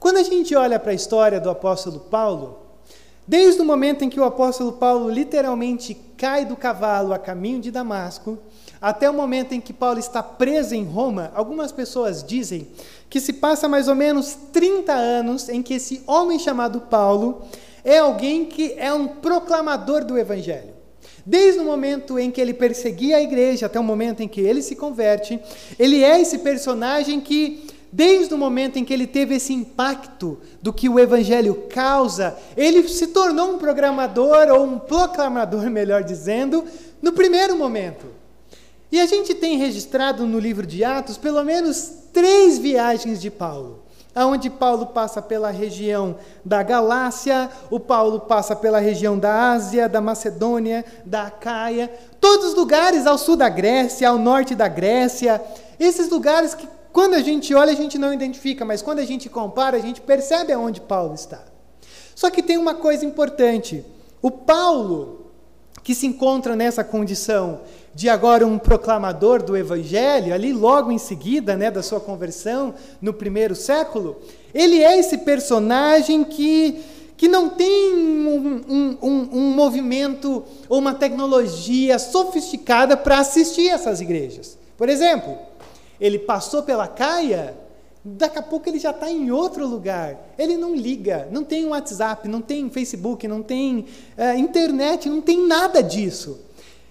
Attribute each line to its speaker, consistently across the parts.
Speaker 1: Quando a gente olha para a história do apóstolo Paulo, desde o momento em que o apóstolo Paulo literalmente cai do cavalo a caminho de Damasco, até o momento em que Paulo está preso em Roma, algumas pessoas dizem que se passa mais ou menos 30 anos em que esse homem chamado Paulo é alguém que é um proclamador do evangelho. Desde o momento em que ele perseguia a igreja até o momento em que ele se converte, ele é esse personagem que, desde o momento em que ele teve esse impacto do que o evangelho causa, ele se tornou um programador ou um proclamador, melhor dizendo, no primeiro momento. E a gente tem registrado no livro de Atos pelo menos três viagens de Paulo aonde Paulo passa pela região da Galácia, o Paulo passa pela região da Ásia, da Macedônia, da Acaia, todos os lugares ao sul da Grécia, ao norte da Grécia, esses lugares que quando a gente olha a gente não identifica, mas quando a gente compara a gente percebe aonde Paulo está. Só que tem uma coisa importante, o Paulo que se encontra nessa condição de agora um proclamador do evangelho, ali logo em seguida, né, da sua conversão no primeiro século, ele é esse personagem que, que não tem um, um, um, um movimento ou uma tecnologia sofisticada para assistir essas igrejas. Por exemplo, ele passou pela Caia, daqui a pouco ele já está em outro lugar. Ele não liga, não tem WhatsApp, não tem Facebook, não tem uh, internet, não tem nada disso.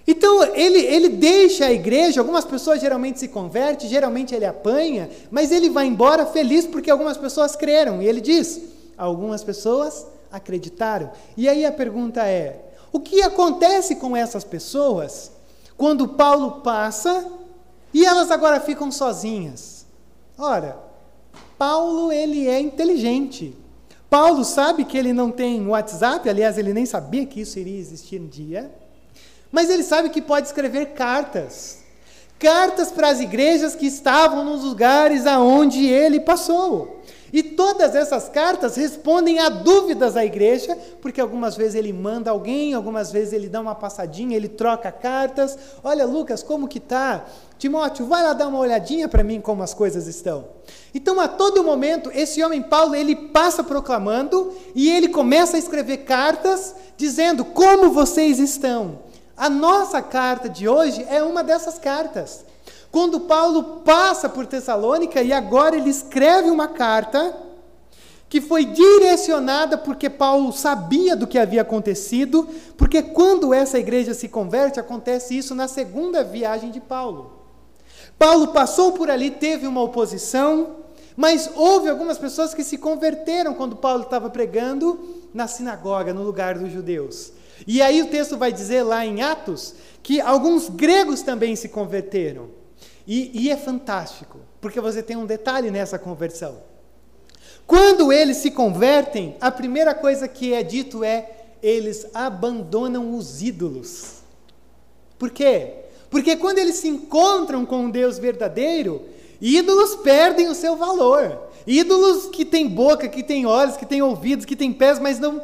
Speaker 1: Então, ele, ele deixa a igreja, algumas pessoas geralmente se convertem, geralmente ele apanha, mas ele vai embora feliz porque algumas pessoas creram. E ele diz: algumas pessoas acreditaram. E aí a pergunta é: o que acontece com essas pessoas quando Paulo passa e elas agora ficam sozinhas? Ora, Paulo ele é inteligente. Paulo sabe que ele não tem WhatsApp, aliás, ele nem sabia que isso iria existir um dia. Mas ele sabe que pode escrever cartas. Cartas para as igrejas que estavam nos lugares aonde ele passou. E todas essas cartas respondem a dúvidas da igreja, porque algumas vezes ele manda alguém, algumas vezes ele dá uma passadinha, ele troca cartas. Olha, Lucas, como que tá? Timóteo, vai lá dar uma olhadinha para mim como as coisas estão. Então, a todo momento, esse homem Paulo, ele passa proclamando e ele começa a escrever cartas dizendo como vocês estão. A nossa carta de hoje é uma dessas cartas. Quando Paulo passa por Tessalônica e agora ele escreve uma carta que foi direcionada porque Paulo sabia do que havia acontecido, porque quando essa igreja se converte, acontece isso na segunda viagem de Paulo. Paulo passou por ali, teve uma oposição, mas houve algumas pessoas que se converteram quando Paulo estava pregando na sinagoga, no lugar dos judeus. E aí o texto vai dizer lá em Atos que alguns gregos também se converteram. E, e é fantástico, porque você tem um detalhe nessa conversão. Quando eles se convertem, a primeira coisa que é dito é: eles abandonam os ídolos. Por quê? Porque quando eles se encontram com um Deus verdadeiro, ídolos perdem o seu valor. Ídolos que têm boca, que têm olhos, que têm ouvidos, que têm pés, mas não,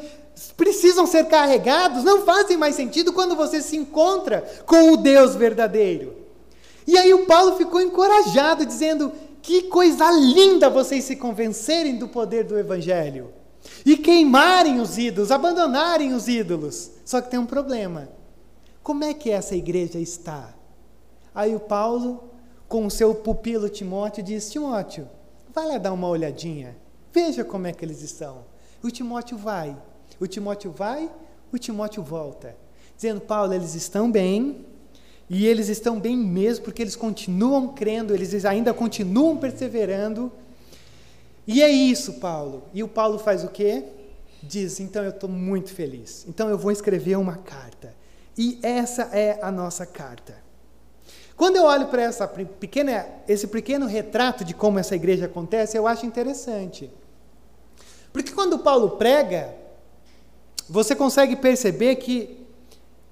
Speaker 1: precisam ser carregados, não fazem mais sentido quando você se encontra com o Deus verdadeiro. E aí o Paulo ficou encorajado, dizendo: que coisa linda vocês se convencerem do poder do Evangelho e queimarem os ídolos, abandonarem os ídolos. Só que tem um problema. Como é que essa igreja está? Aí o Paulo, com o seu pupilo Timóteo, diz: Timóteo, vai lá dar uma olhadinha, veja como é que eles estão. O Timóteo vai. O Timóteo vai, o Timóteo volta, dizendo: Paulo, eles estão bem, e eles estão bem mesmo, porque eles continuam crendo, eles ainda continuam perseverando. E é isso, Paulo. E o Paulo faz o quê? Diz: então eu estou muito feliz. Então eu vou escrever uma carta. E essa é a nossa carta. Quando eu olho para essa pequena, esse pequeno retrato de como essa igreja acontece, eu acho interessante. Porque quando Paulo prega, você consegue perceber que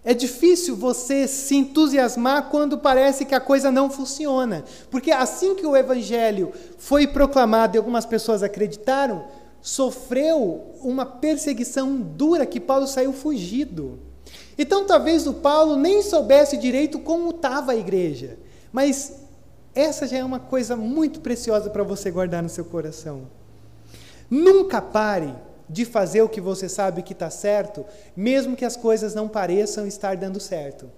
Speaker 1: é difícil você se entusiasmar quando parece que a coisa não funciona. Porque assim que o evangelho foi proclamado e algumas pessoas acreditaram, sofreu uma perseguição dura que Paulo saiu fugido. Então talvez o Paulo nem soubesse direito como estava a igreja. Mas essa já é uma coisa muito preciosa para você guardar no seu coração. Nunca pare de fazer o que você sabe que está certo, mesmo que as coisas não pareçam estar dando certo.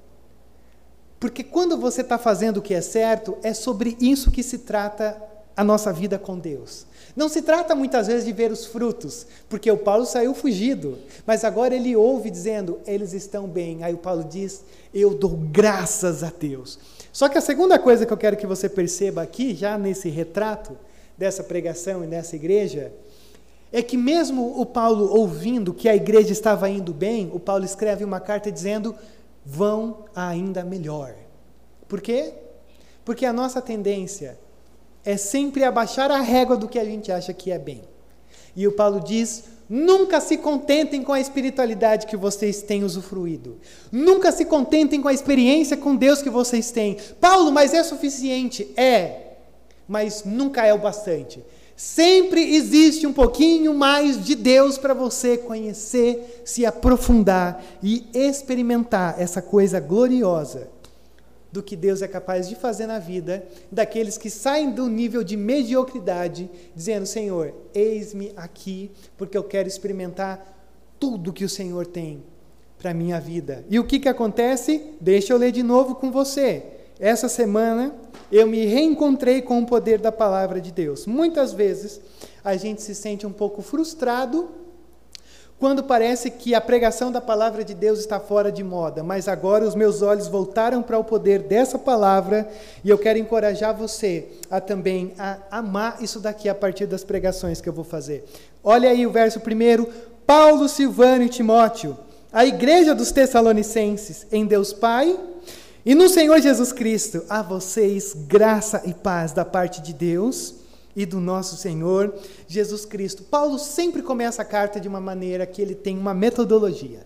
Speaker 1: Porque quando você está fazendo o que é certo, é sobre isso que se trata a nossa vida com Deus. Não se trata muitas vezes de ver os frutos, porque o Paulo saiu fugido, mas agora ele ouve dizendo, eles estão bem. Aí o Paulo diz, eu dou graças a Deus. Só que a segunda coisa que eu quero que você perceba aqui, já nesse retrato dessa pregação e nessa igreja, é que mesmo o Paulo ouvindo que a igreja estava indo bem, o Paulo escreve uma carta dizendo, vão ainda melhor. Por quê? Porque a nossa tendência é sempre abaixar a régua do que a gente acha que é bem. E o Paulo diz: nunca se contentem com a espiritualidade que vocês têm usufruído. Nunca se contentem com a experiência com Deus que vocês têm. Paulo, mas é suficiente? É, mas nunca é o bastante. Sempre existe um pouquinho mais de Deus para você conhecer, se aprofundar e experimentar essa coisa gloriosa do que Deus é capaz de fazer na vida daqueles que saem do nível de mediocridade, dizendo: Senhor, eis-me aqui, porque eu quero experimentar tudo que o Senhor tem para a minha vida. E o que, que acontece? Deixa eu ler de novo com você. Essa semana eu me reencontrei com o poder da palavra de Deus. Muitas vezes a gente se sente um pouco frustrado quando parece que a pregação da palavra de Deus está fora de moda, mas agora os meus olhos voltaram para o poder dessa palavra e eu quero encorajar você a também a amar isso daqui a partir das pregações que eu vou fazer. Olha aí o verso primeiro, Paulo, Silvano e Timóteo, a igreja dos Tessalonicenses, em Deus Pai e no Senhor Jesus Cristo, a vocês graça e paz da parte de Deus e do nosso Senhor Jesus Cristo. Paulo sempre começa a carta de uma maneira que ele tem uma metodologia.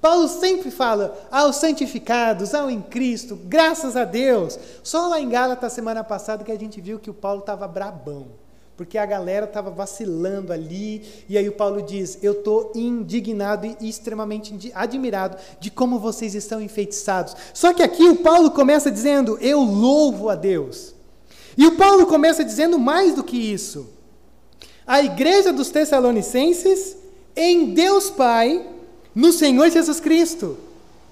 Speaker 1: Paulo sempre fala aos santificados, ao em Cristo, graças a Deus. Só lá em Gálatas, semana passada, que a gente viu que o Paulo estava brabão, porque a galera estava vacilando ali, e aí o Paulo diz: Eu estou indignado e extremamente admirado de como vocês estão enfeitiçados. Só que aqui o Paulo começa dizendo: Eu louvo a Deus. E o Paulo começa dizendo mais do que isso. A igreja dos Tessalonicenses em Deus Pai, no Senhor Jesus Cristo.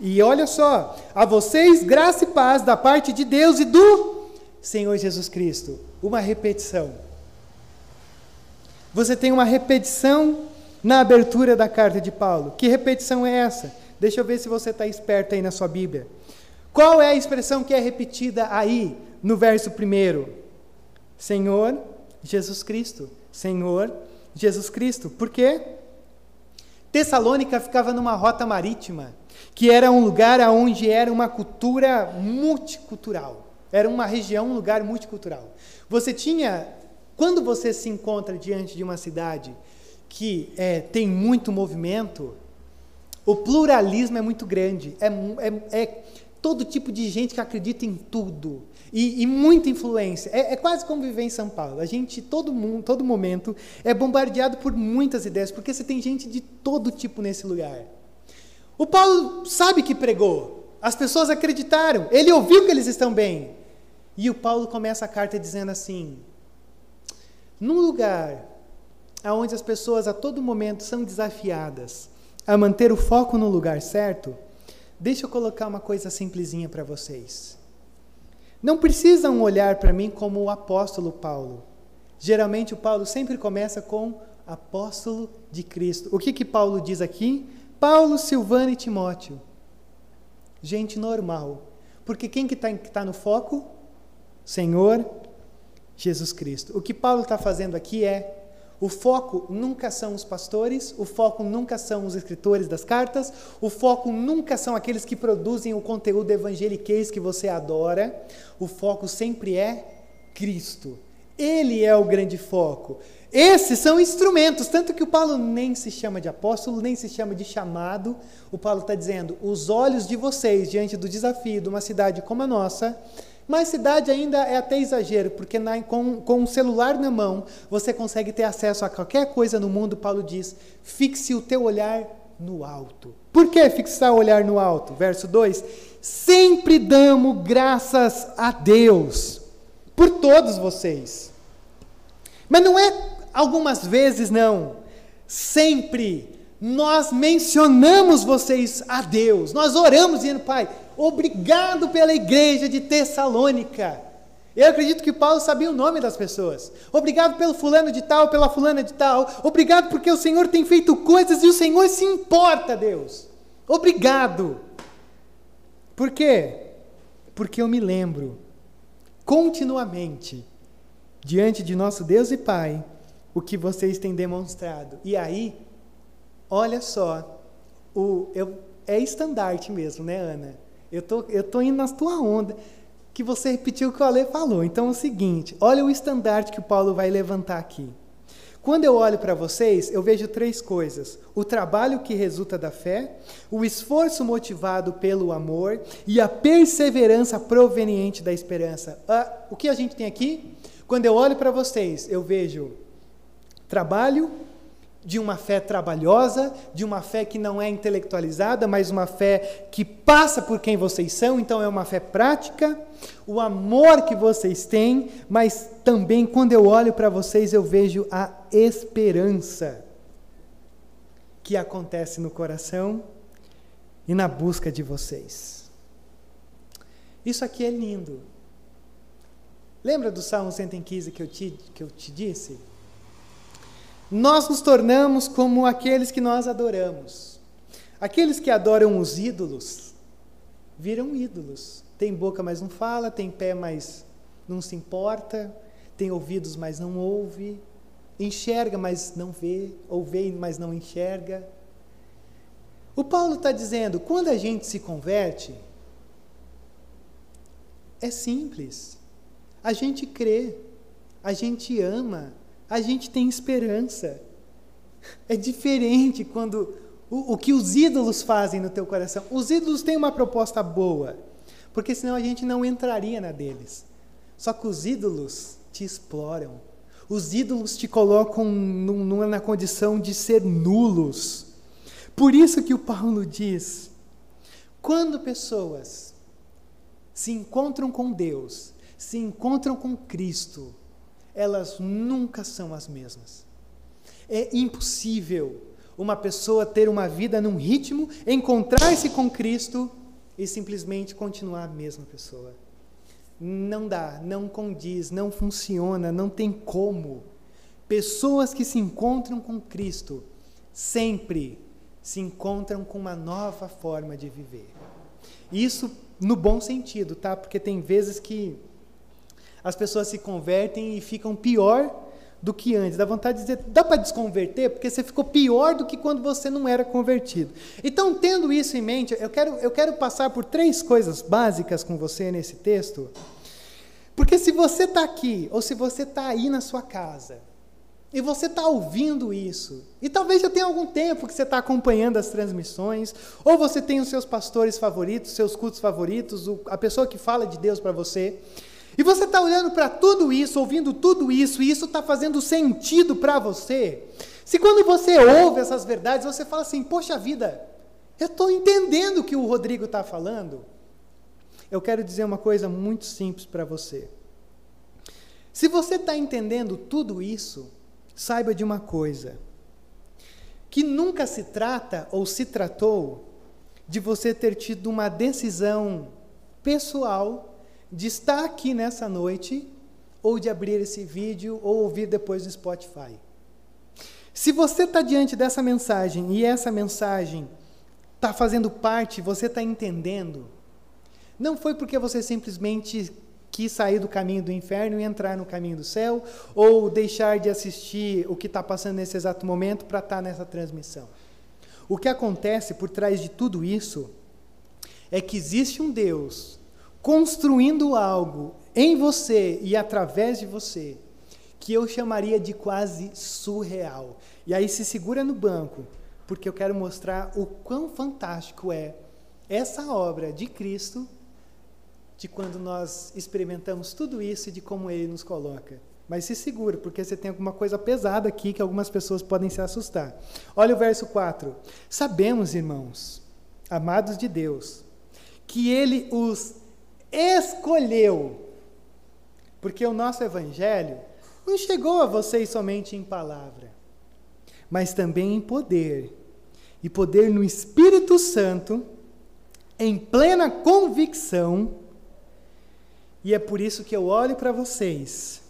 Speaker 1: E olha só, a vocês graça e paz da parte de Deus e do Senhor Jesus Cristo. Uma repetição. Você tem uma repetição na abertura da carta de Paulo. Que repetição é essa? Deixa eu ver se você está esperto aí na sua Bíblia. Qual é a expressão que é repetida aí no verso primeiro: Senhor Jesus Cristo. Senhor Jesus Cristo. Por quê? Tessalônica ficava numa rota marítima, que era um lugar onde era uma cultura multicultural. Era uma região, um lugar multicultural. Você tinha, quando você se encontra diante de uma cidade que é, tem muito movimento, o pluralismo é muito grande. É, é, é todo tipo de gente que acredita em tudo e, e muita influência. É, é, quase como viver em São Paulo. A gente, todo mundo, todo momento, é bombardeado por muitas ideias, porque você tem gente de todo tipo nesse lugar. O Paulo sabe que pregou, as pessoas acreditaram, ele ouviu que eles estão bem. E o Paulo começa a carta dizendo assim: num lugar onde as pessoas a todo momento são desafiadas a manter o foco no lugar certo, deixa eu colocar uma coisa simplesinha para vocês. Não precisam olhar para mim como o apóstolo Paulo. Geralmente o Paulo sempre começa com apóstolo de Cristo. O que que Paulo diz aqui? Paulo, Silvano e Timóteo. Gente normal. Porque quem que está tá no foco? Senhor Jesus Cristo. O que Paulo está fazendo aqui é o foco nunca são os pastores, o foco nunca são os escritores das cartas, o foco nunca são aqueles que produzem o conteúdo evangeliquez que você adora. O foco sempre é Cristo. Ele é o grande foco. Esses são instrumentos, tanto que o Paulo nem se chama de apóstolo, nem se chama de chamado. O Paulo está dizendo: os olhos de vocês diante do desafio de uma cidade como a nossa mas cidade ainda é até exagero, porque na, com, com um celular na mão você consegue ter acesso a qualquer coisa no mundo. Paulo diz: fixe o teu olhar no alto. Por que fixar o olhar no alto? Verso 2: Sempre damos graças a Deus por todos vocês. Mas não é algumas vezes não, sempre nós mencionamos vocês a Deus, nós oramos dizendo, Pai, obrigado pela igreja de Tessalônica. Eu acredito que Paulo sabia o nome das pessoas. Obrigado pelo fulano de tal, pela fulana de tal. Obrigado porque o Senhor tem feito coisas e o Senhor se importa, Deus. Obrigado. Por quê? Porque eu me lembro continuamente diante de nosso Deus e Pai o que vocês têm demonstrado. E aí, olha só, o, eu, é estandarte mesmo, né, Ana? Eu tô, eu tô indo na tua onda que você repetiu o que o Ale falou. Então é o seguinte: olha o estandarte que o Paulo vai levantar aqui. Quando eu olho para vocês, eu vejo três coisas: o trabalho que resulta da fé, o esforço motivado pelo amor e a perseverança proveniente da esperança. Ah, o que a gente tem aqui? Quando eu olho para vocês, eu vejo trabalho, de uma fé trabalhosa, de uma fé que não é intelectualizada, mas uma fé que passa por quem vocês são, então é uma fé prática, o amor que vocês têm, mas também quando eu olho para vocês eu vejo a esperança que acontece no coração e na busca de vocês. Isso aqui é lindo. Lembra do Salmo 115 que eu te, que eu te disse? Nós nos tornamos como aqueles que nós adoramos. Aqueles que adoram os ídolos viram ídolos. Tem boca, mas não fala, tem pé, mas não se importa, tem ouvidos, mas não ouve, enxerga, mas não vê, ou vê, mas não enxerga. O Paulo está dizendo: quando a gente se converte, é simples. A gente crê, a gente ama, a gente tem esperança. É diferente quando o, o, que os ídolos fazem no teu coração. Os ídolos têm uma proposta boa, porque senão a gente não entraria na deles. Só que os ídolos te exploram. Os ídolos te colocam num, na condição de ser nulos. Por isso que o Paulo diz: quando pessoas se encontram com Deus, se encontram com Cristo, elas nunca são as mesmas. É impossível uma pessoa ter uma vida num ritmo, encontrar-se com Cristo e simplesmente continuar a mesma pessoa. Não dá, não condiz, não funciona, não tem como. Pessoas que se encontram com Cristo sempre se encontram com uma nova forma de viver. Isso no bom sentido, tá? Porque tem vezes que as pessoas se convertem e ficam pior do que antes. Dá vontade de dizer, dá para desconverter? Porque você ficou pior do que quando você não era convertido. Então, tendo isso em mente, eu quero, eu quero passar por três coisas básicas com você nesse texto. Porque se você está aqui, ou se você está aí na sua casa, e você está ouvindo isso, e talvez já tenha algum tempo que você está acompanhando as transmissões, ou você tem os seus pastores favoritos, seus cultos favoritos, a pessoa que fala de Deus para você, e você está olhando para tudo isso, ouvindo tudo isso, e isso está fazendo sentido para você. Se quando você ouve essas verdades, você fala assim: Poxa vida, eu estou entendendo o que o Rodrigo está falando. Eu quero dizer uma coisa muito simples para você. Se você está entendendo tudo isso, saiba de uma coisa: que nunca se trata ou se tratou de você ter tido uma decisão pessoal de estar aqui nessa noite ou de abrir esse vídeo ou ouvir depois no Spotify. Se você está diante dessa mensagem e essa mensagem está fazendo parte, você está entendendo, não foi porque você simplesmente quis sair do caminho do inferno e entrar no caminho do céu, ou deixar de assistir o que está passando nesse exato momento para estar tá nessa transmissão. O que acontece por trás de tudo isso é que existe um Deus construindo algo em você e através de você que eu chamaria de quase surreal. E aí se segura no banco, porque eu quero mostrar o quão fantástico é essa obra de Cristo, de quando nós experimentamos tudo isso e de como ele nos coloca. Mas se segura, porque você tem alguma coisa pesada aqui que algumas pessoas podem se assustar. Olha o verso 4. Sabemos, irmãos, amados de Deus, que ele os escolheu. Porque o nosso evangelho não chegou a vocês somente em palavra, mas também em poder, e poder no Espírito Santo, em plena convicção. E é por isso que eu olho para vocês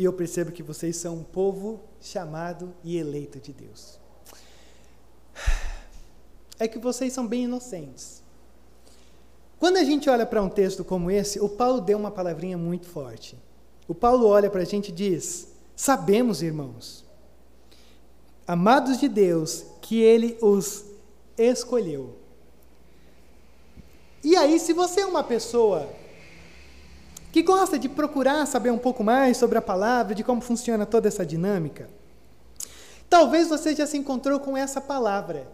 Speaker 1: e eu percebo que vocês são um povo chamado e eleito de Deus. É que vocês são bem inocentes. Quando a gente olha para um texto como esse, o Paulo deu uma palavrinha muito forte. O Paulo olha para a gente e diz: Sabemos, irmãos, amados de Deus, que Ele os escolheu. E aí, se você é uma pessoa que gosta de procurar saber um pouco mais sobre a palavra, de como funciona toda essa dinâmica, talvez você já se encontrou com essa palavra,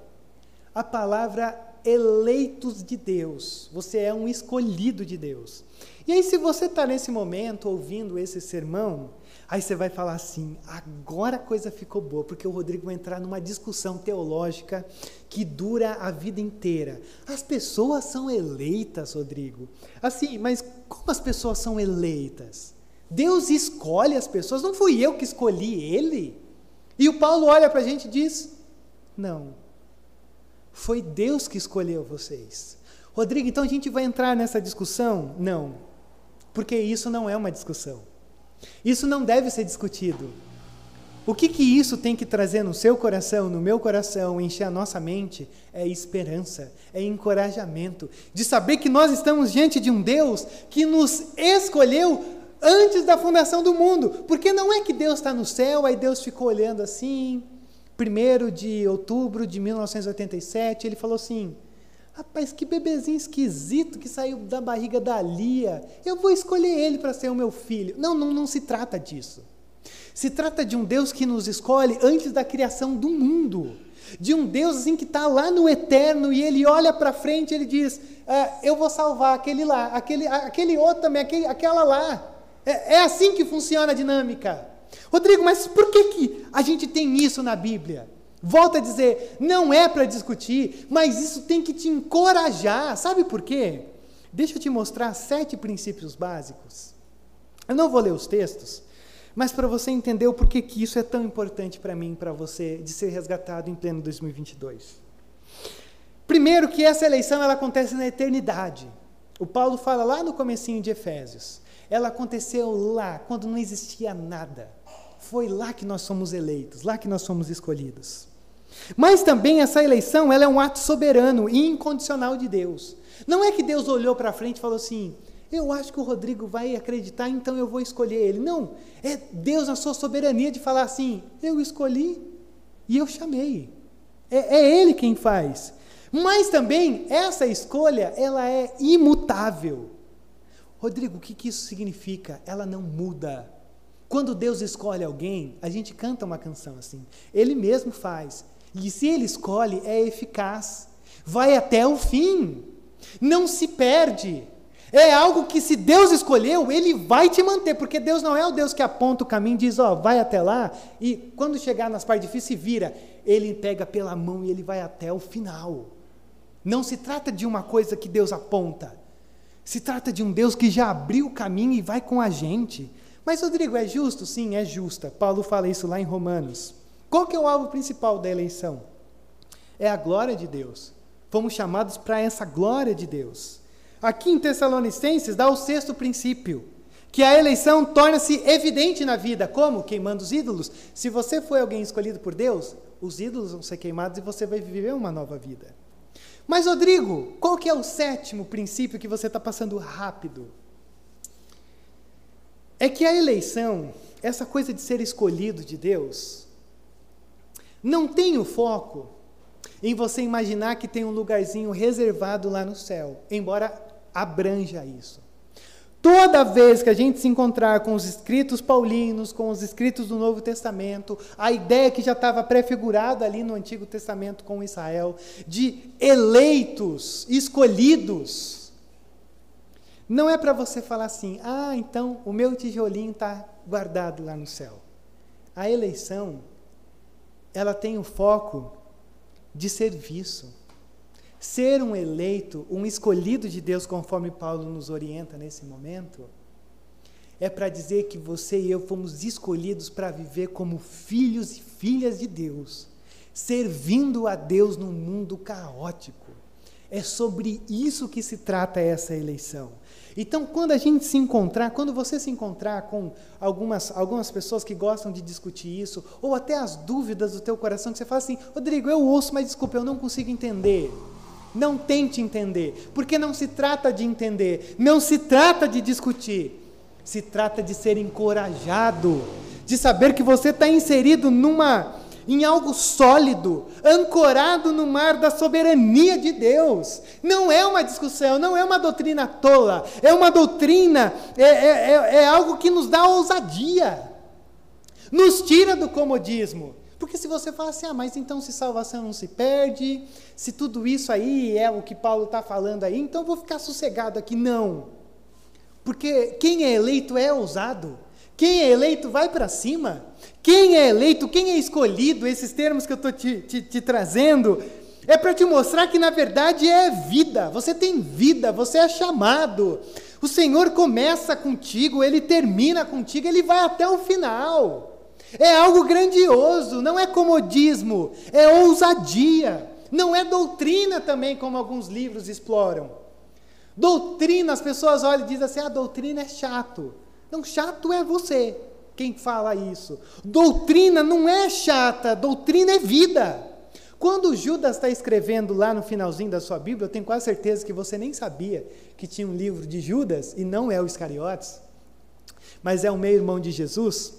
Speaker 1: a palavra eleitos de Deus. Você é um escolhido de Deus. E aí, se você está nesse momento ouvindo esse sermão, aí você vai falar assim: agora a coisa ficou boa, porque o Rodrigo vai entrar numa discussão teológica que dura a vida inteira. As pessoas são eleitas, Rodrigo. Assim, mas como as pessoas são eleitas? Deus escolhe as pessoas, não fui eu que escolhi ele. E o Paulo olha para a gente e diz: não foi Deus que escolheu vocês. Rodrigo, então a gente vai entrar nessa discussão? Não, porque isso não é uma discussão. Isso não deve ser discutido. O que, que isso tem que trazer no seu coração, no meu coração, encher a nossa mente? É esperança, é encorajamento, de saber que nós estamos diante de um Deus que nos escolheu antes da fundação do mundo. Porque não é que Deus está no céu, aí Deus ficou olhando assim, 1 de outubro de 1987, ele falou assim: Rapaz, que bebezinho esquisito que saiu da barriga da Lia. Eu vou escolher ele para ser o meu filho. Não, não, não se trata disso. Se trata de um Deus que nos escolhe antes da criação do mundo. De um Deus assim que está lá no eterno e ele olha para frente e ele diz: ah, Eu vou salvar aquele lá, aquele, aquele outro também, aquele, aquela lá. É, é assim que funciona a dinâmica. Rodrigo, mas por que, que a gente tem isso na Bíblia? Volto a dizer, não é para discutir, mas isso tem que te encorajar. Sabe por quê? Deixa eu te mostrar sete princípios básicos. Eu não vou ler os textos, mas para você entender o porquê que isso é tão importante para mim, para você, de ser resgatado em pleno 2022. Primeiro que essa eleição ela acontece na eternidade. O Paulo fala lá no comecinho de Efésios. Ela aconteceu lá, quando não existia nada. Foi lá que nós somos eleitos, lá que nós somos escolhidos. Mas também essa eleição ela é um ato soberano e incondicional de Deus. Não é que Deus olhou para frente e falou assim: eu acho que o Rodrigo vai acreditar, então eu vou escolher ele. Não, é Deus na sua soberania de falar assim: eu escolhi e eu chamei. É, é Ele quem faz. Mas também essa escolha ela é imutável. Rodrigo, o que, que isso significa? Ela não muda. Quando Deus escolhe alguém, a gente canta uma canção assim. Ele mesmo faz. E se ele escolhe, é eficaz. Vai até o fim. Não se perde. É algo que se Deus escolheu, ele vai te manter, porque Deus não é o Deus que aponta o caminho diz, ó, oh, vai até lá, e quando chegar nas partes difíceis, vira. Ele pega pela mão e ele vai até o final. Não se trata de uma coisa que Deus aponta. Se trata de um Deus que já abriu o caminho e vai com a gente. Mas, Rodrigo, é justo? Sim, é justa. Paulo fala isso lá em Romanos. Qual que é o alvo principal da eleição? É a glória de Deus. Fomos chamados para essa glória de Deus. Aqui em Tessalonicenses dá o sexto princípio, que a eleição torna-se evidente na vida. Como? Queimando os ídolos. Se você foi alguém escolhido por Deus, os ídolos vão ser queimados e você vai viver uma nova vida. Mas, Rodrigo, qual que é o sétimo princípio que você está passando rápido? É que a eleição, essa coisa de ser escolhido de Deus, não tem o foco em você imaginar que tem um lugarzinho reservado lá no céu, embora abranja isso. Toda vez que a gente se encontrar com os escritos paulinos, com os escritos do Novo Testamento, a ideia que já estava prefigurada ali no Antigo Testamento com Israel, de eleitos, escolhidos, não é para você falar assim, ah, então o meu tijolinho está guardado lá no céu. A eleição, ela tem o foco de serviço. Ser um eleito, um escolhido de Deus, conforme Paulo nos orienta nesse momento, é para dizer que você e eu fomos escolhidos para viver como filhos e filhas de Deus, servindo a Deus num mundo caótico. É sobre isso que se trata essa eleição. Então, quando a gente se encontrar, quando você se encontrar com algumas, algumas pessoas que gostam de discutir isso, ou até as dúvidas do teu coração, que você fala assim, Rodrigo, eu ouço, mas desculpa, eu não consigo entender. Não tente entender, porque não se trata de entender, não se trata de discutir, se trata de ser encorajado, de saber que você está inserido numa em algo sólido, ancorado no mar da soberania de Deus. Não é uma discussão, não é uma doutrina tola, é uma doutrina, é, é, é, é algo que nos dá ousadia, nos tira do comodismo. Porque se você fala assim, ah, mas então se salvação não se perde, se tudo isso aí é o que Paulo está falando aí, então eu vou ficar sossegado aqui. Não. Porque quem é eleito é ousado. Quem é eleito vai para cima. Quem é eleito, quem é escolhido, esses termos que eu estou te, te, te trazendo, é para te mostrar que na verdade é vida. Você tem vida, você é chamado. O Senhor começa contigo, ele termina contigo, ele vai até o final. É algo grandioso, não é comodismo, é ousadia. Não é doutrina também, como alguns livros exploram. Doutrina, as pessoas olham e dizem assim: a ah, doutrina é chato. Não, chato é você quem fala isso. Doutrina não é chata, doutrina é vida. Quando Judas está escrevendo lá no finalzinho da sua Bíblia, eu tenho quase certeza que você nem sabia que tinha um livro de Judas, e não é o Iscariotes, mas é o meio-irmão de Jesus.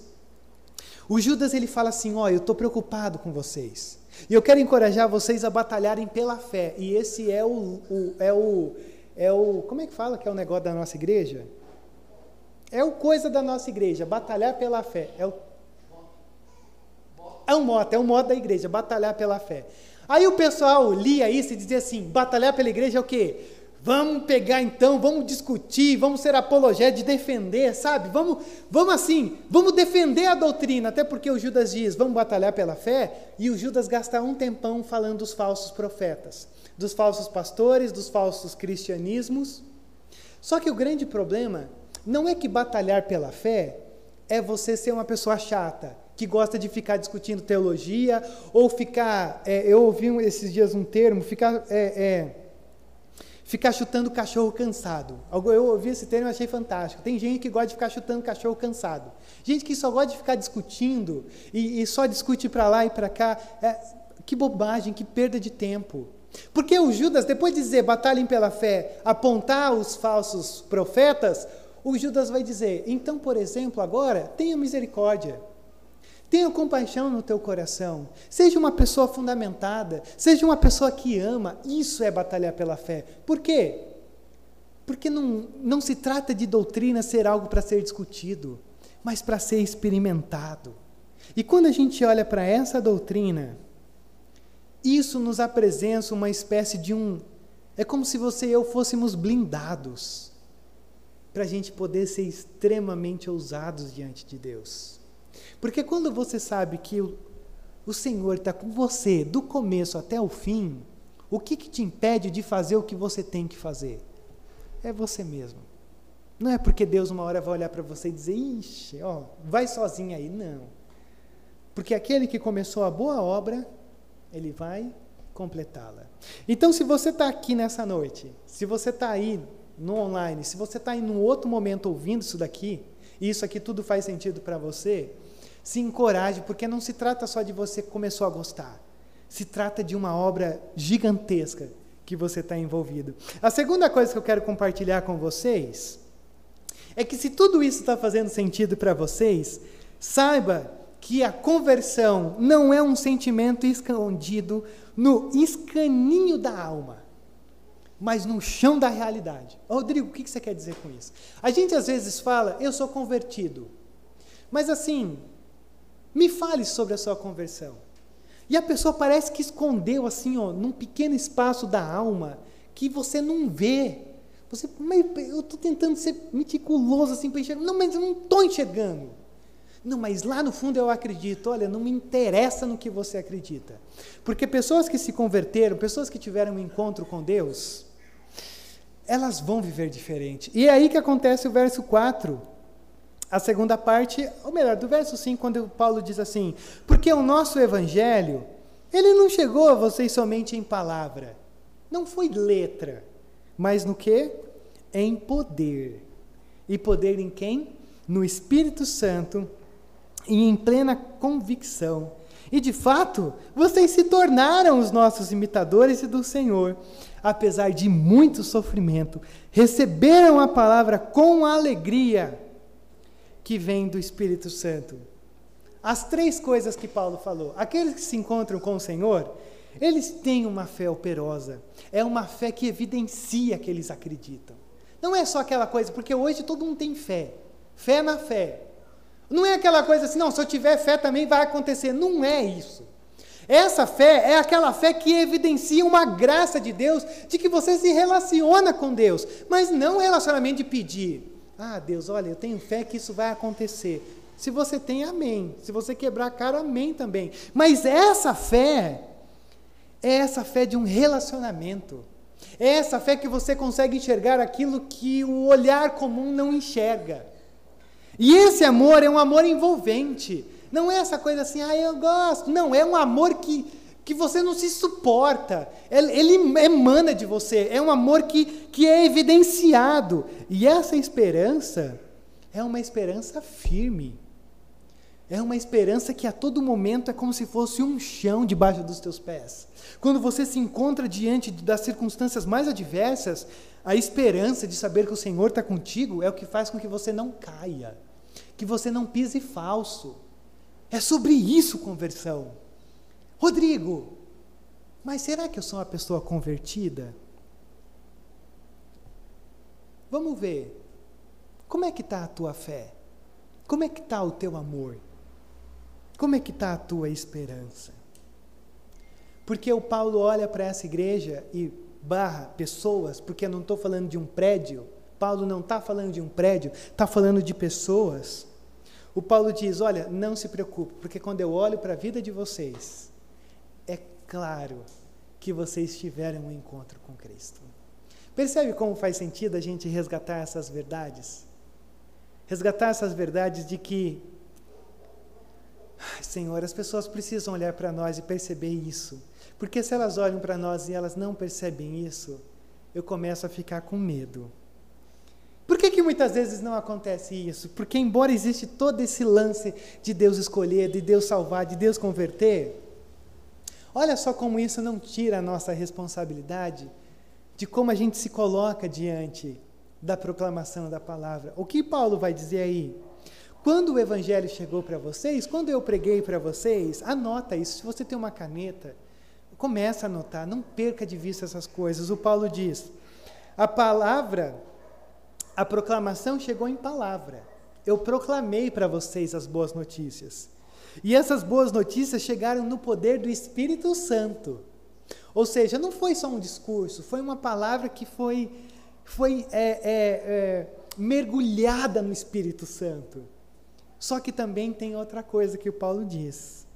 Speaker 1: O Judas ele fala assim: Ó, oh, eu estou preocupado com vocês. E eu quero encorajar vocês a batalharem pela fé. E esse é o, o, é o, é o. Como é que fala que é o negócio da nossa igreja? É o coisa da nossa igreja, batalhar pela fé. É o é um modo, é um modo da igreja, batalhar pela fé. Aí o pessoal lia isso e dizia assim: batalhar pela igreja é o quê? Vamos pegar então, vamos discutir, vamos ser apologéticos de defender, sabe? Vamos, vamos assim, vamos defender a doutrina, até porque o Judas diz, vamos batalhar pela fé, e o Judas gasta um tempão falando dos falsos profetas, dos falsos pastores, dos falsos cristianismos. Só que o grande problema não é que batalhar pela fé é você ser uma pessoa chata, que gosta de ficar discutindo teologia, ou ficar. É, eu ouvi esses dias um termo, ficar. É, é, ficar chutando cachorro cansado. Eu ouvi esse termo e achei fantástico. Tem gente que gosta de ficar chutando cachorro cansado. Gente que só gosta de ficar discutindo e, e só discute para lá e para cá. É, que bobagem, que perda de tempo. Porque o Judas, depois de dizer batalhem pela fé, apontar os falsos profetas, o Judas vai dizer: então, por exemplo, agora, tenha misericórdia. Tenha compaixão no teu coração. Seja uma pessoa fundamentada. Seja uma pessoa que ama. Isso é batalhar pela fé. Por quê? Porque não, não se trata de doutrina ser algo para ser discutido, mas para ser experimentado. E quando a gente olha para essa doutrina, isso nos apresenta uma espécie de um. É como se você e eu fôssemos blindados para a gente poder ser extremamente ousados diante de Deus. Porque quando você sabe que o, o Senhor está com você do começo até o fim, o que, que te impede de fazer o que você tem que fazer? É você mesmo. Não é porque Deus uma hora vai olhar para você e dizer, ixi, ó, vai sozinho aí. Não. Porque aquele que começou a boa obra, ele vai completá-la. Então, se você está aqui nessa noite, se você está aí no online, se você está em um outro momento ouvindo isso daqui, e isso aqui tudo faz sentido para você, se encoraje, porque não se trata só de você que começou a gostar. Se trata de uma obra gigantesca que você está envolvido. A segunda coisa que eu quero compartilhar com vocês é que se tudo isso está fazendo sentido para vocês, saiba que a conversão não é um sentimento escondido no escaninho da alma mas no chão da realidade. Rodrigo, o que você quer dizer com isso? A gente às vezes fala, eu sou convertido. Mas assim, me fale sobre a sua conversão. E a pessoa parece que escondeu assim, ó, num pequeno espaço da alma, que você não vê. Você, eu estou tentando ser meticuloso assim para enxergar. Não, mas eu não estou enxergando. Não, mas lá no fundo eu acredito. Olha, não me interessa no que você acredita. Porque pessoas que se converteram, pessoas que tiveram um encontro com Deus, elas vão viver diferente. E é aí que acontece o verso 4. a segunda parte, ou melhor, do verso 5, quando Paulo diz assim: Porque o nosso evangelho, ele não chegou a vocês somente em palavra, não foi letra, mas no que? Em poder. E poder em quem? No Espírito Santo e em plena convicção. E de fato, vocês se tornaram os nossos imitadores e do Senhor. Apesar de muito sofrimento, receberam a palavra com alegria que vem do Espírito Santo. As três coisas que Paulo falou. Aqueles que se encontram com o Senhor, eles têm uma fé operosa. É uma fé que evidencia que eles acreditam. Não é só aquela coisa, porque hoje todo mundo tem fé. Fé na fé. Não é aquela coisa assim, não, se eu tiver fé também vai acontecer. Não é isso. Essa fé é aquela fé que evidencia uma graça de Deus, de que você se relaciona com Deus, mas não relacionamento de pedir. Ah, Deus, olha, eu tenho fé que isso vai acontecer. Se você tem, amém. Se você quebrar a cara, amém também. Mas essa fé é essa fé de um relacionamento. É essa fé que você consegue enxergar aquilo que o olhar comum não enxerga. E esse amor é um amor envolvente. Não é essa coisa assim, ah, eu gosto. Não, é um amor que, que você não se suporta. Ele, ele emana de você. É um amor que, que é evidenciado. E essa esperança é uma esperança firme. É uma esperança que a todo momento é como se fosse um chão debaixo dos teus pés. Quando você se encontra diante das circunstâncias mais adversas, a esperança de saber que o Senhor está contigo é o que faz com que você não caia que você não pise falso. É sobre isso conversão. Rodrigo, mas será que eu sou uma pessoa convertida? Vamos ver. Como é que está a tua fé? Como é que está o teu amor? Como é que está a tua esperança? Porque o Paulo olha para essa igreja e barra pessoas, porque eu não estou falando de um prédio. Paulo não está falando de um prédio, está falando de pessoas. O Paulo diz: Olha, não se preocupe, porque quando eu olho para a vida de vocês, é claro que vocês tiveram um encontro com Cristo. Percebe como faz sentido a gente resgatar essas verdades? Resgatar essas verdades de que, Senhor, as pessoas precisam olhar para nós e perceber isso. Porque se elas olham para nós e elas não percebem isso, eu começo a ficar com medo. Por que, que muitas vezes não acontece isso? Porque, embora existe todo esse lance de Deus escolher, de Deus salvar, de Deus converter, olha só como isso não tira a nossa responsabilidade de como a gente se coloca diante da proclamação da palavra. O que Paulo vai dizer aí? Quando o evangelho chegou para vocês, quando eu preguei para vocês, anota isso. Se você tem uma caneta, começa a anotar, não perca de vista essas coisas. O Paulo diz: a palavra a proclamação chegou em palavra. Eu proclamei para vocês as boas notícias. E essas boas notícias chegaram no poder do Espírito Santo. Ou seja, não foi só um discurso, foi uma palavra que foi, foi é, é, é, mergulhada no Espírito Santo. Só que também tem outra coisa que o Paulo diz: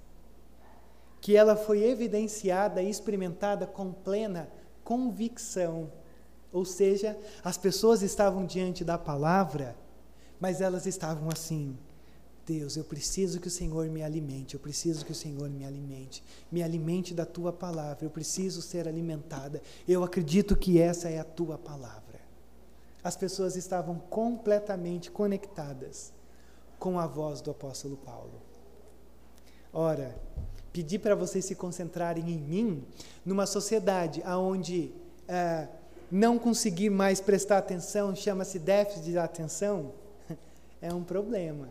Speaker 1: que ela foi evidenciada e experimentada com plena convicção. Ou seja, as pessoas estavam diante da palavra, mas elas estavam assim: Deus, eu preciso que o Senhor me alimente, eu preciso que o Senhor me alimente, me alimente da tua palavra, eu preciso ser alimentada, eu acredito que essa é a tua palavra. As pessoas estavam completamente conectadas com a voz do apóstolo Paulo. Ora, pedi para vocês se concentrarem em mim, numa sociedade onde. Ah, não conseguir mais prestar atenção, chama-se déficit de atenção, é um problema.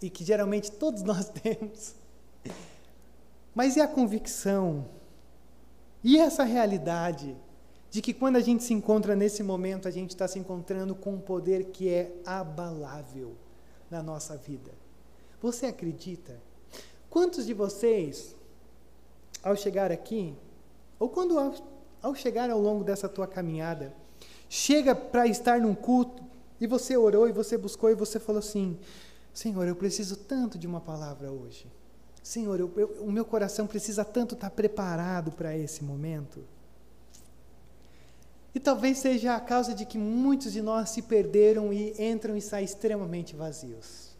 Speaker 1: E que geralmente todos nós temos. Mas e a convicção? E essa realidade de que quando a gente se encontra nesse momento, a gente está se encontrando com um poder que é abalável na nossa vida? Você acredita? Quantos de vocês, ao chegar aqui, ou quando ao chegar ao longo dessa tua caminhada, chega para estar num culto e você orou e você buscou e você falou assim: Senhor, eu preciso tanto de uma palavra hoje. Senhor, eu, eu, o meu coração precisa tanto estar preparado para esse momento. E talvez seja a causa de que muitos de nós se perderam e entram e saem extremamente vazios.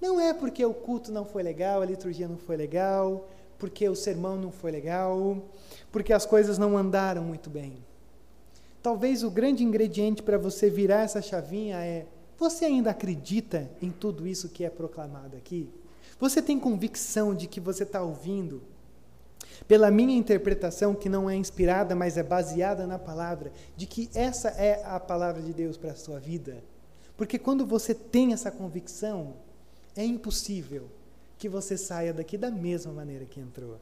Speaker 1: Não é porque o culto não foi legal, a liturgia não foi legal, porque o sermão não foi legal, porque as coisas não andaram muito bem. Talvez o grande ingrediente para você virar essa chavinha é: você ainda acredita em tudo isso que é proclamado aqui? Você tem convicção de que você está ouvindo? Pela minha interpretação, que não é inspirada, mas é baseada na palavra, de que essa é a palavra de Deus para a sua vida. Porque quando você tem essa convicção, é impossível que você saia daqui da mesma maneira que entrou.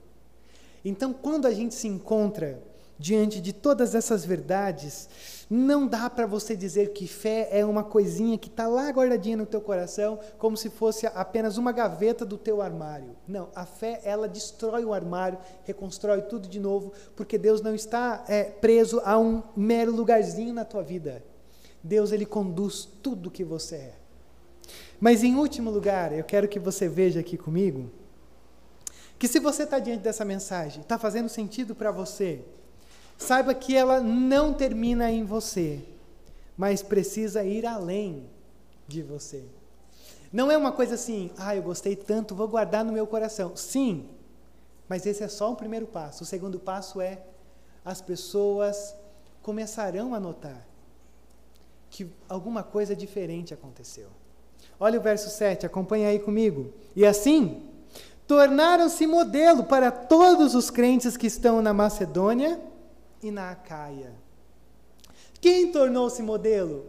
Speaker 1: Então, quando a gente se encontra diante de todas essas verdades, não dá para você dizer que fé é uma coisinha que está lá guardadinha no teu coração, como se fosse apenas uma gaveta do teu armário. Não, a fé ela destrói o armário, reconstrói tudo de novo, porque Deus não está é, preso a um mero lugarzinho na tua vida. Deus ele conduz tudo que você é. Mas em último lugar, eu quero que você veja aqui comigo que se você está diante dessa mensagem, está fazendo sentido para você, saiba que ela não termina em você, mas precisa ir além de você. Não é uma coisa assim, ah, eu gostei tanto, vou guardar no meu coração. Sim, mas esse é só o primeiro passo. O segundo passo é as pessoas começarão a notar que alguma coisa diferente aconteceu. Olha o verso 7, acompanha aí comigo. E assim, tornaram-se modelo para todos os crentes que estão na Macedônia e na Acaia. Quem tornou-se modelo?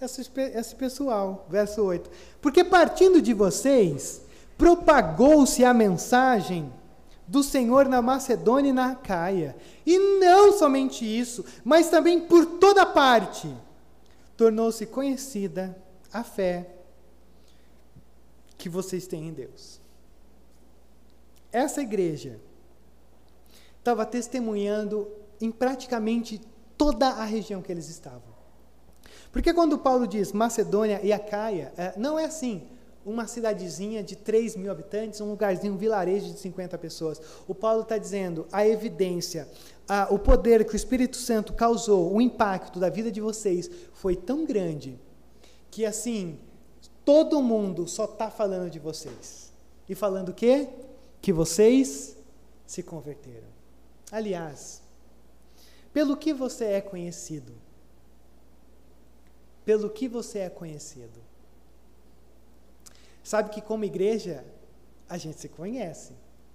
Speaker 1: Esse, esse pessoal, verso 8. Porque partindo de vocês, propagou-se a mensagem do Senhor na Macedônia e na Acaia. E não somente isso, mas também por toda parte tornou-se conhecida a fé que vocês têm em Deus. Essa igreja estava testemunhando em praticamente toda a região que eles estavam. Porque quando Paulo diz Macedônia e Acaia, é, não é assim, uma cidadezinha de 3 mil habitantes, um lugarzinho, um vilarejo de 50 pessoas. O Paulo está dizendo a evidência, a, o poder que o Espírito Santo causou, o impacto da vida de vocês foi tão grande que assim todo mundo só está falando de vocês. E falando o quê? que vocês se converteram. Aliás, pelo que você é conhecido? Pelo que você é conhecido? Sabe que como igreja a gente se conhece.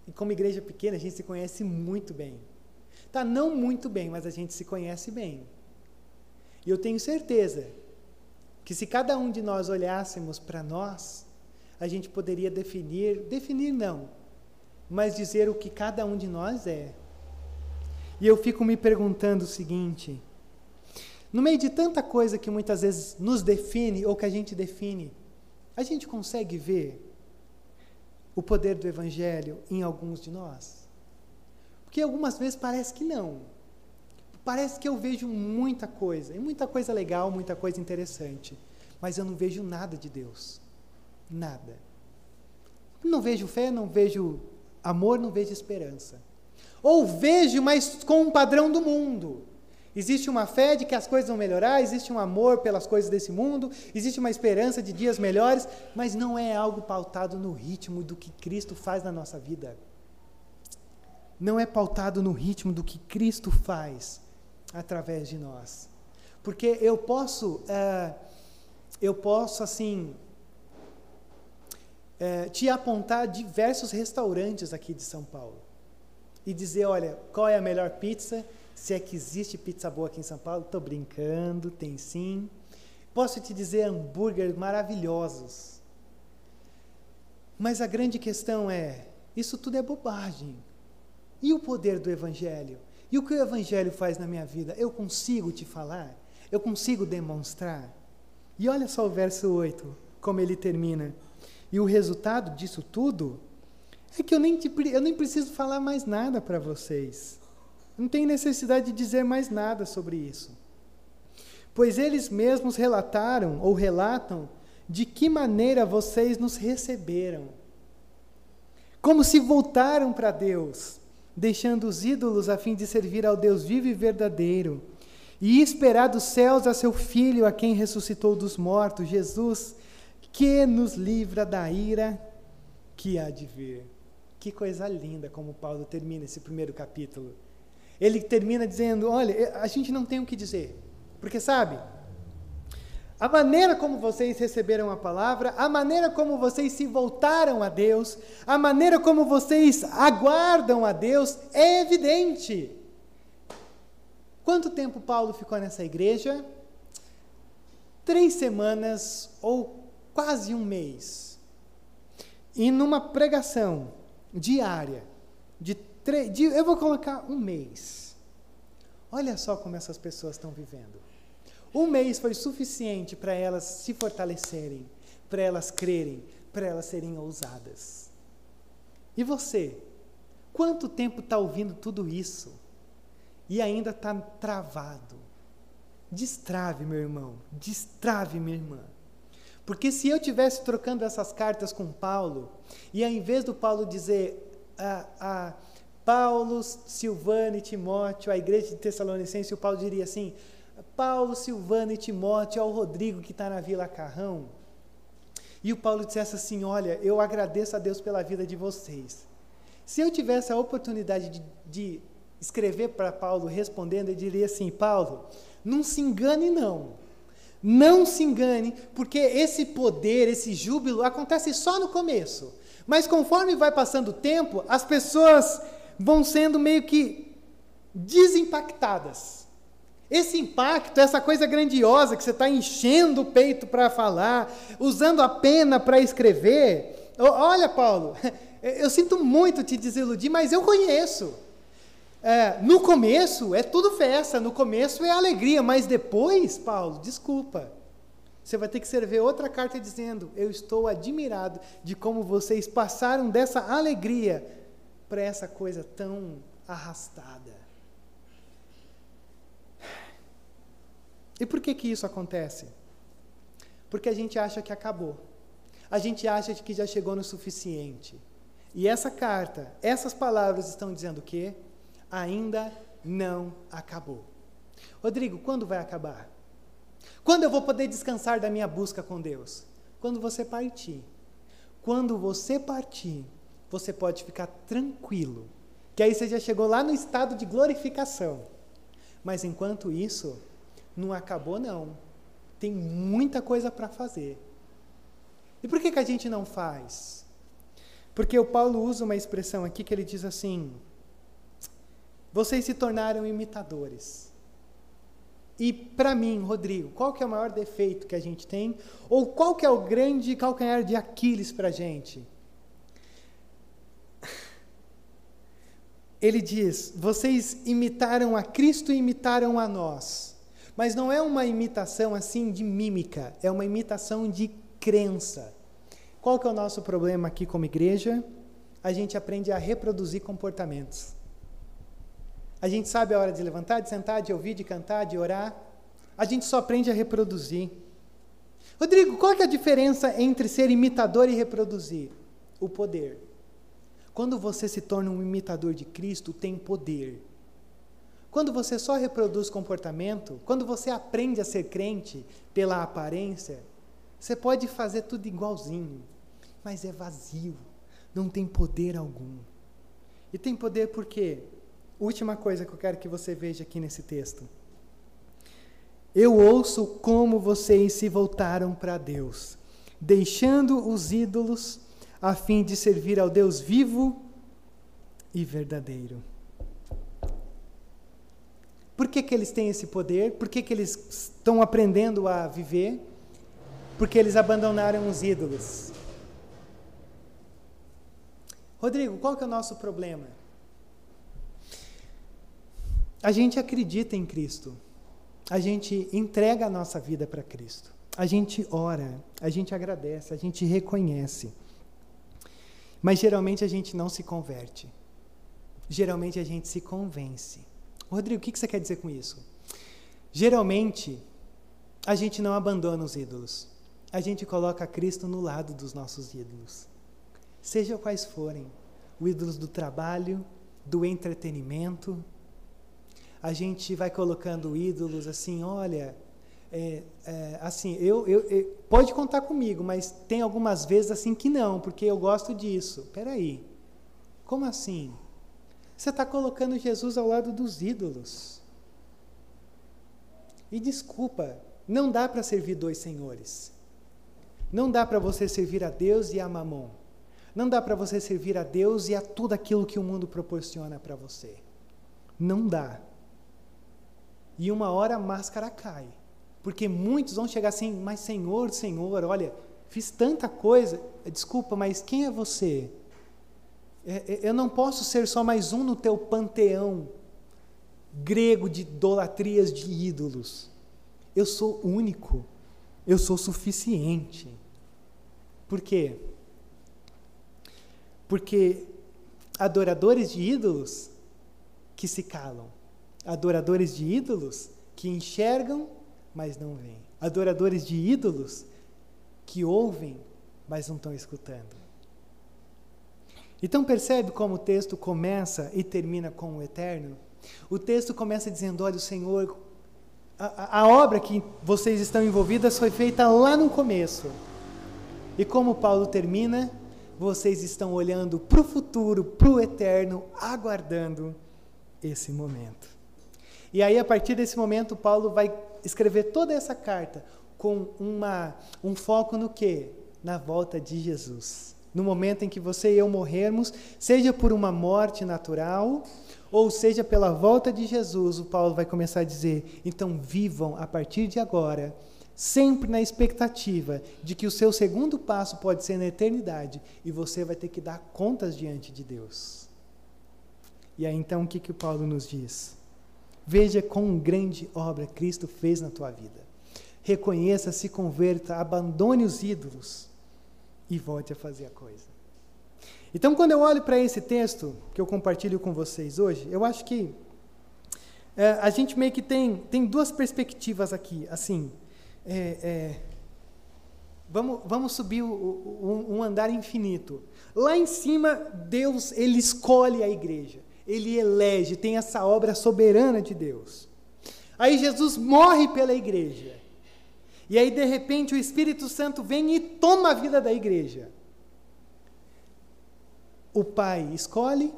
Speaker 1: E como igreja pequena a gente se conhece muito bem. Tá não muito bem, mas a gente se conhece bem. E eu tenho certeza que se cada um de nós olhássemos para nós, a gente poderia definir, definir não, mas dizer o que cada um de nós é. E eu fico me perguntando o seguinte: no meio de tanta coisa que muitas vezes nos define ou que a gente define, a gente consegue ver o poder do Evangelho em alguns de nós? Porque algumas vezes parece que não. Parece que eu vejo muita coisa, e muita coisa legal, muita coisa interessante, mas eu não vejo nada de Deus. Nada. Não vejo fé, não vejo Amor não vejo esperança. Ou vejo, mas com um padrão do mundo. Existe uma fé de que as coisas vão melhorar, existe um amor pelas coisas desse mundo, existe uma esperança de dias melhores, mas não é algo pautado no ritmo do que Cristo faz na nossa vida. Não é pautado no ritmo do que Cristo faz através de nós. Porque eu posso, é, eu posso assim, é, te apontar diversos restaurantes aqui de São Paulo e dizer, olha, qual é a melhor pizza? Se é que existe pizza boa aqui em São Paulo, estou brincando, tem sim. Posso te dizer hambúrguer maravilhosos. Mas a grande questão é, isso tudo é bobagem. E o poder do Evangelho? E o que o Evangelho faz na minha vida? Eu consigo te falar? Eu consigo demonstrar? E olha só o verso 8, como ele termina. E o resultado disso tudo é que eu nem, te, eu nem preciso falar mais nada para vocês. Não tem necessidade de dizer mais nada sobre isso. Pois eles mesmos relataram ou relatam de que maneira vocês nos receberam. Como se voltaram para Deus, deixando os ídolos a fim de servir ao Deus vivo e verdadeiro, e esperar dos céus a seu Filho, a quem ressuscitou dos mortos, Jesus, que nos livra da ira que há de vir. Que coisa linda como Paulo termina esse primeiro capítulo. Ele termina dizendo: Olha, a gente não tem o que dizer, porque sabe, a maneira como vocês receberam a palavra, a maneira como vocês se voltaram a Deus, a maneira como vocês aguardam a Deus é evidente. Quanto tempo Paulo ficou nessa igreja? Três semanas ou quase um mês. E numa pregação diária, de, de eu vou colocar um mês. Olha só como essas pessoas estão vivendo. Um mês foi suficiente para elas se fortalecerem, para elas crerem, para elas serem ousadas. E você? Quanto tempo está ouvindo tudo isso e ainda está travado? Destrave, meu irmão, destrave, minha irmã. Porque se eu tivesse trocando essas cartas com Paulo, e ao invés do Paulo dizer a, a Paulo, Silvano e Timóteo, a igreja de Tessalonicense, o Paulo diria assim: Paulo, Silvano e Timóteo, ao Rodrigo que está na Vila Carrão. E o Paulo dissesse assim: Olha, eu agradeço a Deus pela vida de vocês. Se eu tivesse a oportunidade de, de escrever para Paulo respondendo, eu diria assim: Paulo, não se engane, não. Não se engane, porque esse poder, esse júbilo acontece só no começo. Mas conforme vai passando o tempo, as pessoas vão sendo meio que desimpactadas. Esse impacto, essa coisa grandiosa que você está enchendo o peito para falar, usando a pena para escrever. Olha, Paulo, eu sinto muito te desiludir, mas eu conheço. É, no começo é tudo festa, no começo é alegria, mas depois, Paulo, desculpa. Você vai ter que escrever outra carta dizendo: Eu estou admirado de como vocês passaram dessa alegria para essa coisa tão arrastada. E por que, que isso acontece? Porque a gente acha que acabou. A gente acha que já chegou no suficiente. E essa carta, essas palavras estão dizendo o quê? Ainda não acabou. Rodrigo, quando vai acabar? Quando eu vou poder descansar da minha busca com Deus? Quando você partir. Quando você partir, você pode ficar tranquilo, que aí você já chegou lá no estado de glorificação. Mas enquanto isso, não acabou, não. Tem muita coisa para fazer. E por que, que a gente não faz? Porque o Paulo usa uma expressão aqui que ele diz assim: vocês se tornaram imitadores. E para mim, Rodrigo, qual que é o maior defeito que a gente tem? Ou qual que é o grande calcanhar de Aquiles para a gente? Ele diz: vocês imitaram a Cristo e imitaram a nós. Mas não é uma imitação assim de mímica, é uma imitação de crença. Qual que é o nosso problema aqui como igreja? A gente aprende a reproduzir comportamentos. A gente sabe a hora de levantar, de sentar, de ouvir, de cantar, de orar. A gente só aprende a reproduzir. Rodrigo, qual que é a diferença entre ser imitador e reproduzir? O poder. Quando você se torna um imitador de Cristo, tem poder. Quando você só reproduz comportamento, quando você aprende a ser crente pela aparência, você pode fazer tudo igualzinho, mas é vazio, não tem poder algum. E tem poder por quê? Última coisa que eu quero que você veja aqui nesse texto. Eu ouço como vocês se voltaram para Deus, deixando os ídolos a fim de servir ao Deus vivo e verdadeiro. Por que, que eles têm esse poder? Por que, que eles estão aprendendo a viver? Porque eles abandonaram os ídolos. Rodrigo, qual que é o nosso problema? A gente acredita em Cristo. A gente entrega a nossa vida para Cristo. A gente ora, a gente agradece, a gente reconhece. Mas geralmente a gente não se converte. Geralmente a gente se convence. Rodrigo, o que você quer dizer com isso? Geralmente, a gente não abandona os ídolos. A gente coloca Cristo no lado dos nossos ídolos. Seja quais forem, o ídolos do trabalho, do entretenimento. a gente vai colocando ídolos assim, olha, é, é, assim, eu, eu, eu, pode contar comigo, mas tem algumas vezes assim que não, porque eu gosto disso. Peraí, como assim? Você está colocando Jesus ao lado dos ídolos. E desculpa, não dá para servir dois senhores. Não dá para você servir a Deus e a Mamon. Não dá para você servir a Deus e a tudo aquilo que o mundo proporciona para você. Não dá. E uma hora a máscara cai. Porque muitos vão chegar assim, mas Senhor, Senhor, olha, fiz tanta coisa. Desculpa, mas quem é você? É, é, eu não posso ser só mais um no teu panteão grego de idolatrias de ídolos. Eu sou único. Eu sou suficiente. Por quê? Porque adoradores de ídolos que se calam, adoradores de ídolos que enxergam, mas não veem, adoradores de ídolos que ouvem, mas não estão escutando. Então percebe como o texto começa e termina com o eterno? O texto começa dizendo: Olha, o Senhor, a, a obra que vocês estão envolvidas foi feita lá no começo. E como Paulo termina, vocês estão olhando para o futuro, para o eterno, aguardando esse momento. E aí, a partir desse momento, Paulo vai escrever toda essa carta com uma, um foco no quê? Na volta de Jesus. No momento em que você e eu morrermos, seja por uma morte natural, ou seja pela volta de Jesus, o Paulo vai começar a dizer: então vivam a partir de agora sempre na expectativa de que o seu segundo passo pode ser na eternidade e você vai ter que dar contas diante de Deus. E aí então o que, que o Paulo nos diz? Veja quão grande obra Cristo fez na tua vida. Reconheça, se converta, abandone os ídolos e volte a fazer a coisa. Então, quando eu olho para esse texto que eu compartilho com vocês hoje, eu acho que é, a gente meio que tem, tem duas perspectivas aqui. Assim, é, é, vamos, vamos subir o, o, um andar infinito. Lá em cima, Deus ele escolhe a igreja, ele elege, tem essa obra soberana de Deus. Aí Jesus morre pela igreja. E aí, de repente, o Espírito Santo vem e toma a vida da igreja. O Pai escolhe,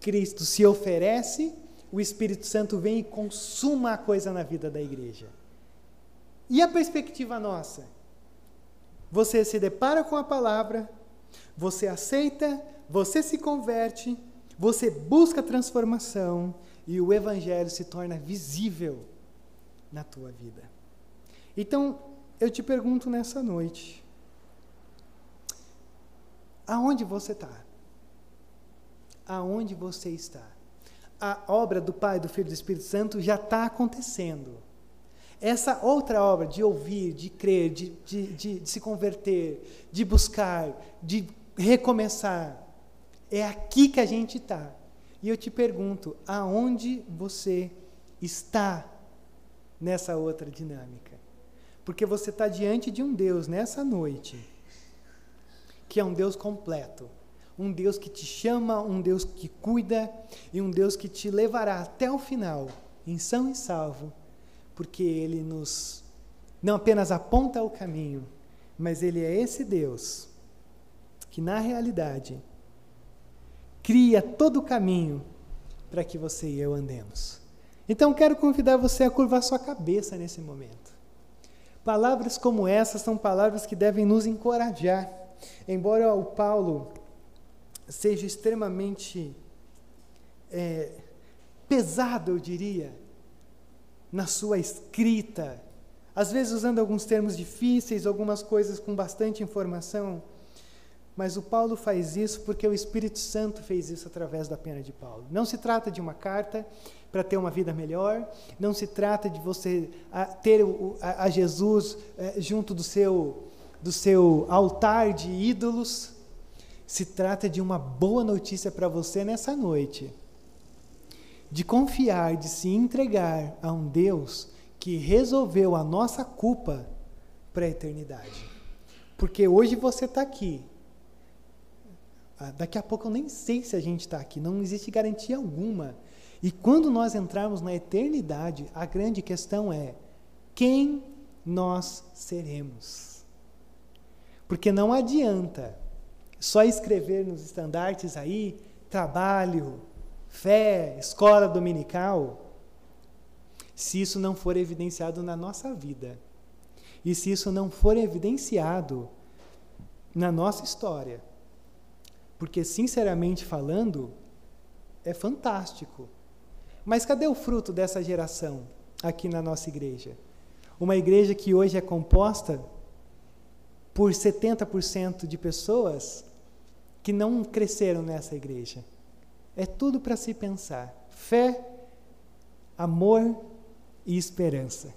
Speaker 1: Cristo se oferece, o Espírito Santo vem e consuma a coisa na vida da igreja. E a perspectiva nossa? Você se depara com a palavra, você aceita, você se converte, você busca transformação e o evangelho se torna visível na tua vida. Então, eu te pergunto nessa noite: aonde você está? Aonde você está? A obra do Pai, do Filho e do Espírito Santo já está acontecendo. Essa outra obra de ouvir, de crer, de, de, de, de se converter, de buscar, de recomeçar, é aqui que a gente está. E eu te pergunto, aonde você está nessa outra dinâmica? Porque você está diante de um Deus nessa noite, que é um Deus completo, um Deus que te chama, um Deus que cuida e um Deus que te levará até o final, em são e salvo porque ele nos não apenas aponta o caminho, mas ele é esse Deus que na realidade cria todo o caminho para que você e eu andemos. Então quero convidar você a curvar sua cabeça nesse momento. Palavras como essas são palavras que devem nos encorajar. Embora o Paulo seja extremamente é, pesado, eu diria, na sua escrita, às vezes usando alguns termos difíceis, algumas coisas com bastante informação. Mas o Paulo faz isso porque o Espírito Santo fez isso através da pena de Paulo. Não se trata de uma carta para ter uma vida melhor, não se trata de você ter a, Jesus eh, junto do seu, do seu altar de ídolos. Se trata de uma boa notícia para você nessa noite de confiar, de se entregar a um Deus que resolveu a nossa culpa para a eternidade. Porque hoje você está aqui. Ah, daqui a pouco eu nem sei se a gente está aqui, não existe garantia alguma. E quando nós entrarmos na eternidade, a grande questão é: quem nós seremos? Porque não adianta só escrever nos estandartes aí trabalho, fé, escola dominical, se isso não for evidenciado na nossa vida. E se isso não for evidenciado na nossa história. Porque, sinceramente falando, é fantástico mas cadê o fruto dessa geração aqui na nossa igreja? Uma igreja que hoje é composta por 70% de pessoas que não cresceram nessa igreja. É tudo para se pensar: fé, amor e esperança.